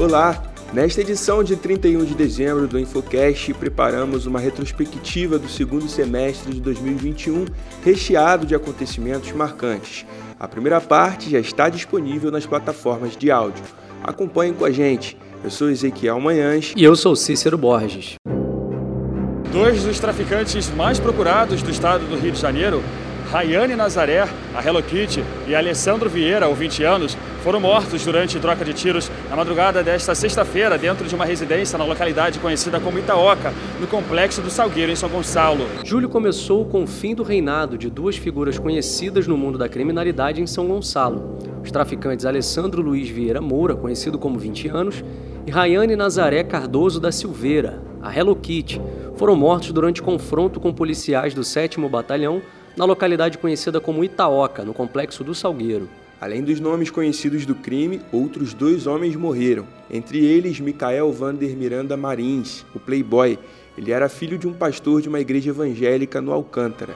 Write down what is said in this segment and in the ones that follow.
Olá! Nesta edição de 31 de dezembro do Infocast, preparamos uma retrospectiva do segundo semestre de 2021, recheado de acontecimentos marcantes. A primeira parte já está disponível nas plataformas de áudio. Acompanhem com a gente. Eu sou Ezequiel Manhães. E eu sou Cícero Borges. Dois dos traficantes mais procurados do estado do Rio de Janeiro Rayane Nazaré, a Hello Kitty, e Alessandro Vieira, ou 20 anos, foram mortos durante troca de tiros na madrugada desta sexta-feira dentro de uma residência na localidade conhecida como Itaoca, no complexo do Salgueiro, em São Gonçalo. Julho começou com o fim do reinado de duas figuras conhecidas no mundo da criminalidade em São Gonçalo. Os traficantes Alessandro Luiz Vieira Moura, conhecido como 20 anos, e Rayane Nazaré Cardoso da Silveira, a Hello Kitty, foram mortos durante confronto com policiais do 7 Batalhão na localidade conhecida como Itaoca, no complexo do Salgueiro. Além dos nomes conhecidos do crime, outros dois homens morreram, entre eles Micael Vander Miranda Marins, o playboy. Ele era filho de um pastor de uma igreja evangélica no Alcântara.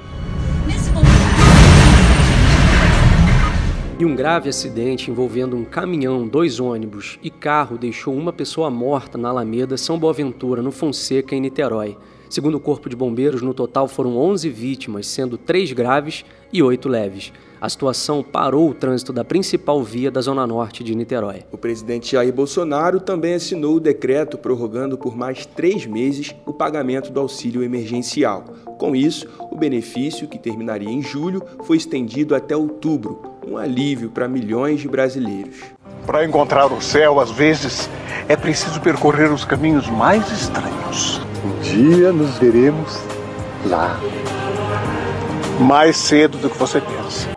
E um grave acidente envolvendo um caminhão, dois ônibus e carro deixou uma pessoa morta na Alameda São Boaventura, no Fonseca, em Niterói. Segundo o Corpo de Bombeiros, no total foram 11 vítimas, sendo 3 graves e 8 leves. A situação parou o trânsito da principal via da Zona Norte de Niterói. O presidente Jair Bolsonaro também assinou o decreto prorrogando por mais três meses o pagamento do auxílio emergencial. Com isso, o benefício, que terminaria em julho, foi estendido até outubro, um alívio para milhões de brasileiros. Para encontrar o céu, às vezes, é preciso percorrer os caminhos mais estranhos. Um dia nos veremos lá. Mais cedo do que você pensa.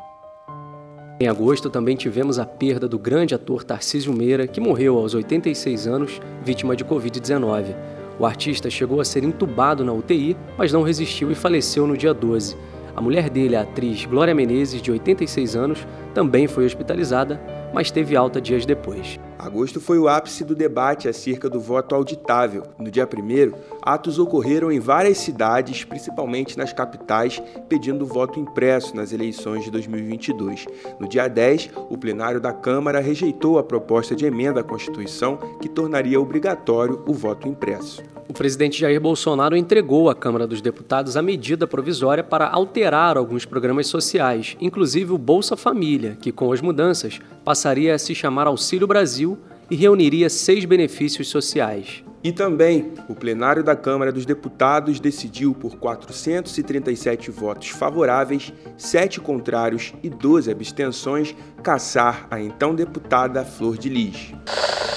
Em agosto também tivemos a perda do grande ator Tarcísio Meira, que morreu aos 86 anos, vítima de Covid-19. O artista chegou a ser entubado na UTI, mas não resistiu e faleceu no dia 12. A mulher dele, a atriz Glória Menezes, de 86 anos, também foi hospitalizada, mas teve alta dias depois. Agosto foi o ápice do debate acerca do voto auditável. No dia 1, atos ocorreram em várias cidades, principalmente nas capitais, pedindo voto impresso nas eleições de 2022. No dia 10, o plenário da Câmara rejeitou a proposta de emenda à Constituição que tornaria obrigatório o voto impresso. O presidente Jair Bolsonaro entregou à Câmara dos Deputados a medida provisória para alterar alguns programas sociais, inclusive o Bolsa Família, que com as mudanças passaria a se chamar Auxílio Brasil e reuniria seis benefícios sociais. E também, o plenário da Câmara dos Deputados decidiu por 437 votos favoráveis, 7 contrários e 12 abstenções caçar a então deputada Flor de Lis.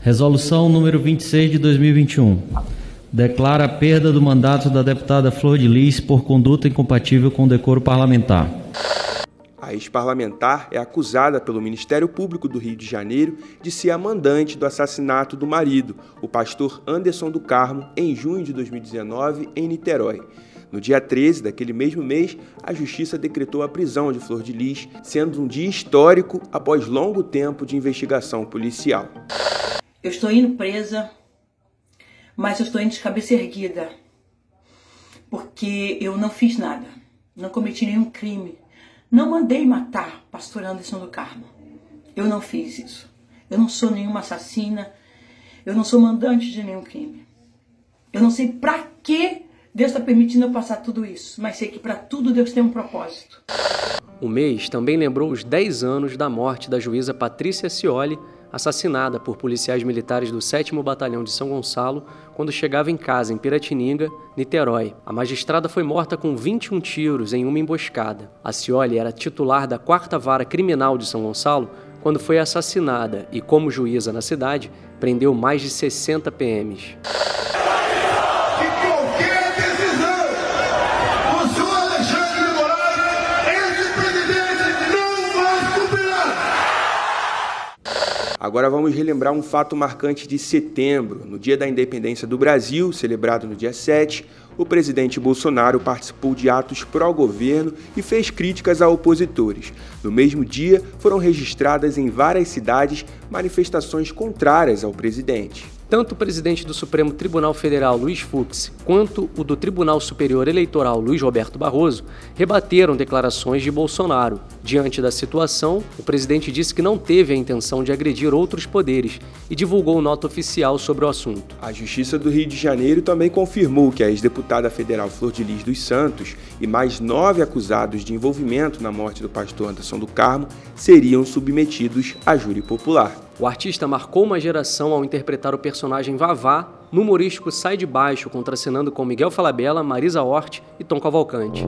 Resolução número 26 de 2021 declara a perda do mandato da deputada Flor de Lis por conduta incompatível com o decoro parlamentar. A ex-parlamentar é acusada pelo Ministério Público do Rio de Janeiro de ser a mandante do assassinato do marido, o pastor Anderson do Carmo, em junho de 2019, em Niterói. No dia 13 daquele mesmo mês, a Justiça decretou a prisão de Flor de Lis, sendo um dia histórico após longo tempo de investigação policial. Eu estou indo presa mas eu estou indo de cabeça erguida, porque eu não fiz nada, não cometi nenhum crime, não mandei matar pastor Anderson do Carmo. Eu não fiz isso. Eu não sou nenhuma assassina, eu não sou mandante de nenhum crime. Eu não sei para que Deus está permitindo eu passar tudo isso, mas sei que para tudo Deus tem um propósito. O mês também lembrou os 10 anos da morte da juíza Patrícia Cioli, assassinada por policiais militares do 7 Batalhão de São Gonçalo quando chegava em casa em Piratininga, Niterói. A magistrada foi morta com 21 tiros em uma emboscada. A Cioli era titular da 4 Vara Criminal de São Gonçalo quando foi assassinada e, como juíza na cidade, prendeu mais de 60 PMs. Agora vamos relembrar um fato marcante de setembro. No dia da independência do Brasil, celebrado no dia 7, o presidente Bolsonaro participou de atos pró-governo e fez críticas a opositores. No mesmo dia, foram registradas em várias cidades manifestações contrárias ao presidente. Tanto o presidente do Supremo Tribunal Federal, Luiz Fux, quanto o do Tribunal Superior Eleitoral, Luiz Roberto Barroso, rebateram declarações de Bolsonaro. Diante da situação, o presidente disse que não teve a intenção de agredir outros poderes e divulgou nota oficial sobre o assunto. A Justiça do Rio de Janeiro também confirmou que a ex-deputada federal Flor de Lis dos Santos e mais nove acusados de envolvimento na morte do pastor Anderson do Carmo seriam submetidos a júri popular. O artista marcou uma geração ao interpretar o personagem Vavá no humorístico Sai de Baixo, contracenando com Miguel Falabella, Marisa Hort e Tom Cavalcante.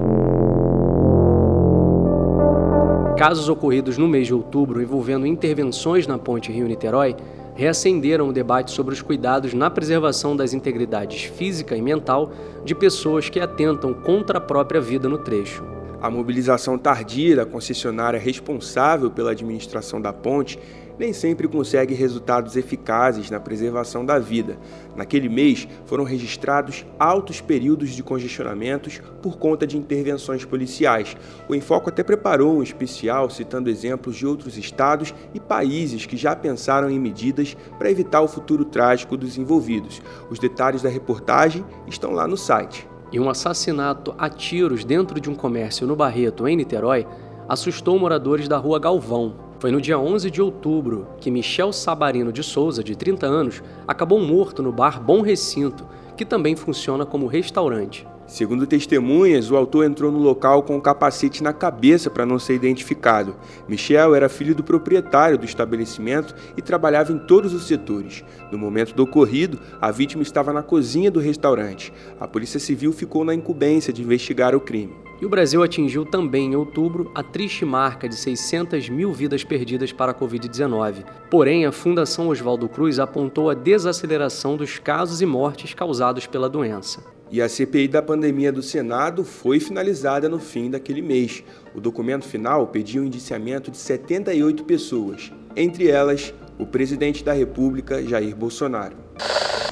Casos ocorridos no mês de outubro envolvendo intervenções na ponte Rio-Niterói reacenderam o debate sobre os cuidados na preservação das integridades física e mental de pessoas que atentam contra a própria vida no trecho. A mobilização tardia da concessionária responsável pela administração da ponte nem sempre consegue resultados eficazes na preservação da vida. Naquele mês, foram registrados altos períodos de congestionamentos por conta de intervenções policiais. O Enfoco até preparou um especial citando exemplos de outros estados e países que já pensaram em medidas para evitar o futuro trágico dos envolvidos. Os detalhes da reportagem estão lá no site. E um assassinato a tiros dentro de um comércio no Barreto, em Niterói, assustou moradores da rua Galvão, foi no dia 11 de outubro que Michel Sabarino de Souza, de 30 anos, acabou morto no bar Bom Recinto, que também funciona como restaurante. Segundo testemunhas, o autor entrou no local com um capacete na cabeça para não ser identificado. Michel era filho do proprietário do estabelecimento e trabalhava em todos os setores. No momento do ocorrido, a vítima estava na cozinha do restaurante. A Polícia Civil ficou na incumbência de investigar o crime. E o Brasil atingiu também em outubro a triste marca de 600 mil vidas perdidas para a Covid-19. Porém, a Fundação Oswaldo Cruz apontou a desaceleração dos casos e mortes causados pela doença. E a CPI da pandemia do Senado foi finalizada no fim daquele mês. O documento final pediu o indiciamento de 78 pessoas, entre elas o presidente da República, Jair Bolsonaro.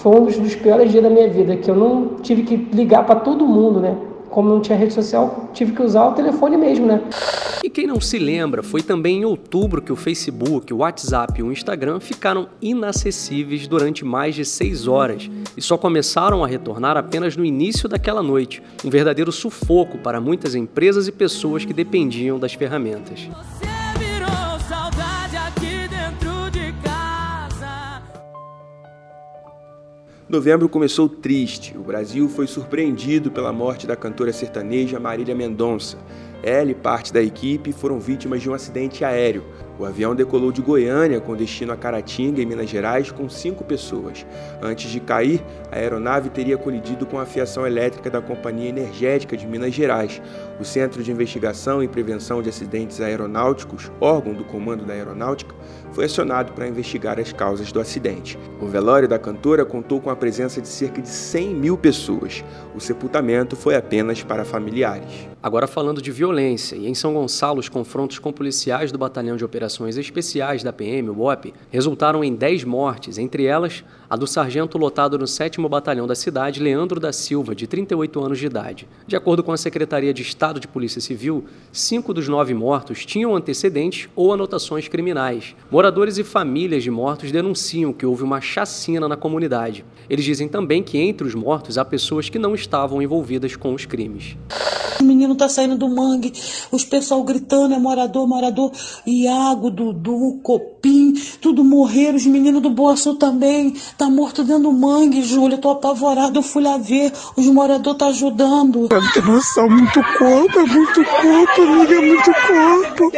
Foi um dos piores dias da minha vida, que eu não tive que ligar para todo mundo, né? como não tinha rede social, tive que usar o telefone mesmo, né? E quem não se lembra, foi também em outubro que o Facebook, o WhatsApp e o Instagram ficaram inacessíveis durante mais de seis horas e só começaram a retornar apenas no início daquela noite. Um verdadeiro sufoco para muitas empresas e pessoas que dependiam das ferramentas. Novembro começou triste. O Brasil foi surpreendido pela morte da cantora sertaneja Marília Mendonça. Ela e parte da equipe foram vítimas de um acidente aéreo. O avião decolou de Goiânia com destino a Caratinga, em Minas Gerais, com cinco pessoas. Antes de cair, a aeronave teria colidido com a fiação elétrica da Companhia Energética de Minas Gerais. O Centro de Investigação e Prevenção de Acidentes Aeronáuticos, órgão do Comando da Aeronáutica, foi acionado para investigar as causas do acidente. O velório da cantora contou com a presença de cerca de 100 mil pessoas. O sepultamento foi apenas para familiares. Agora falando de violência, e em São Gonçalo, os confrontos com policiais do Batalhão de Operações Especiais da PM, o BOP, resultaram em 10 mortes, entre elas a do sargento lotado no 7 Batalhão da cidade, Leandro da Silva, de 38 anos de idade. De acordo com a Secretaria de Estado de Polícia Civil, cinco dos nove mortos tinham antecedentes ou anotações criminais. Moradores e famílias de mortos denunciam que houve uma chacina na comunidade. Eles dizem também que entre os mortos há pessoas que não estavam envolvidas com os crimes. O menino tá saindo do mangue, os pessoal gritando, é morador, morador, Iago, Dudu, Copim, tudo morreram, os meninos do Boa Sul também, tá morto dentro do mangue, Júlia, tô apavorado, eu fui lá ver, os moradores tá ajudando. Tem noção, muito corpo, é muito corpo, amiga, é muito corpo.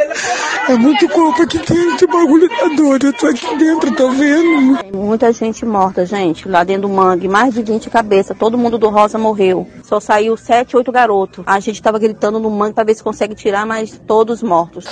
É muito corpo aqui dentro, o bagulho tá doido, eu tô aqui dentro, tá vendo? Tem muita gente morta, gente, lá dentro do mangue, mais de 20 cabeças, todo mundo do Rosa morreu. Só saiu 7, 8 garotos. A gente gente estava gritando no mangue para ver se consegue tirar, mas todos mortos.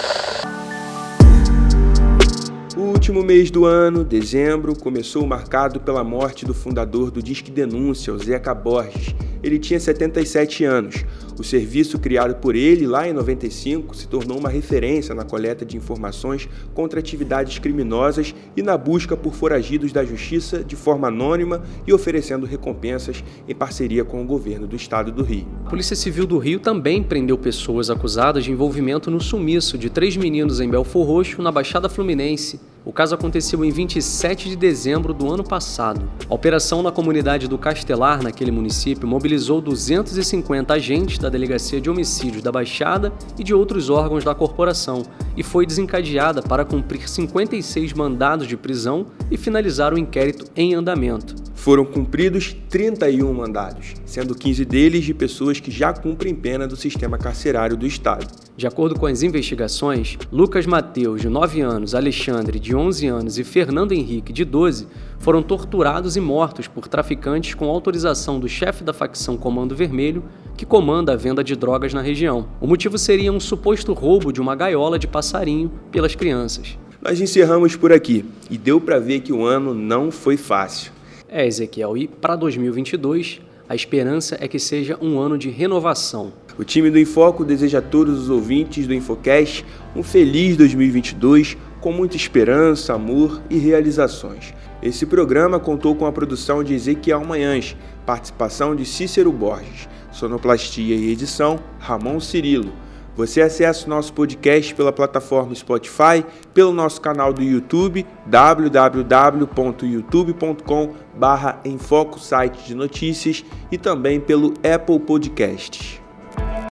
O último mês do ano, dezembro, começou marcado pela morte do fundador do Disque Denúncia, o Zeca Borges. Ele tinha 77 anos. O serviço criado por ele lá em 95 se tornou uma referência na coleta de informações contra atividades criminosas e na busca por foragidos da justiça de forma anônima e oferecendo recompensas em parceria com o governo do estado do Rio. A Polícia Civil do Rio também prendeu pessoas acusadas de envolvimento no sumiço de três meninos em Belfor Roxo, na Baixada Fluminense, o caso aconteceu em 27 de dezembro do ano passado. A operação na comunidade do Castelar, naquele município, mobilizou 250 agentes da Delegacia de Homicídios da Baixada e de outros órgãos da corporação e foi desencadeada para cumprir 56 mandados de prisão e finalizar o inquérito em andamento. Foram cumpridos 31 mandados, sendo 15 deles de pessoas que já cumprem pena do sistema carcerário do Estado. De acordo com as investigações, Lucas Mateus, de 9 anos, Alexandre, de 11 anos e Fernando Henrique, de 12, foram torturados e mortos por traficantes com autorização do chefe da facção Comando Vermelho, que comanda a venda de drogas na região. O motivo seria um suposto roubo de uma gaiola de passarinho pelas crianças. Nós encerramos por aqui e deu para ver que o ano não foi fácil. É, Ezequiel, e para 2022, a esperança é que seja um ano de renovação. O time do Infoco deseja a todos os ouvintes do Infocast um feliz 2022 com muita esperança, amor e realizações. Esse programa contou com a produção de Ezequiel Manhães, participação de Cícero Borges, sonoplastia e edição Ramon Cirilo. Você acessa o nosso podcast pela plataforma Spotify, pelo nosso canal do YouTube, www.youtube.com barra Enfoco Site de Notícias e também pelo Apple Podcasts.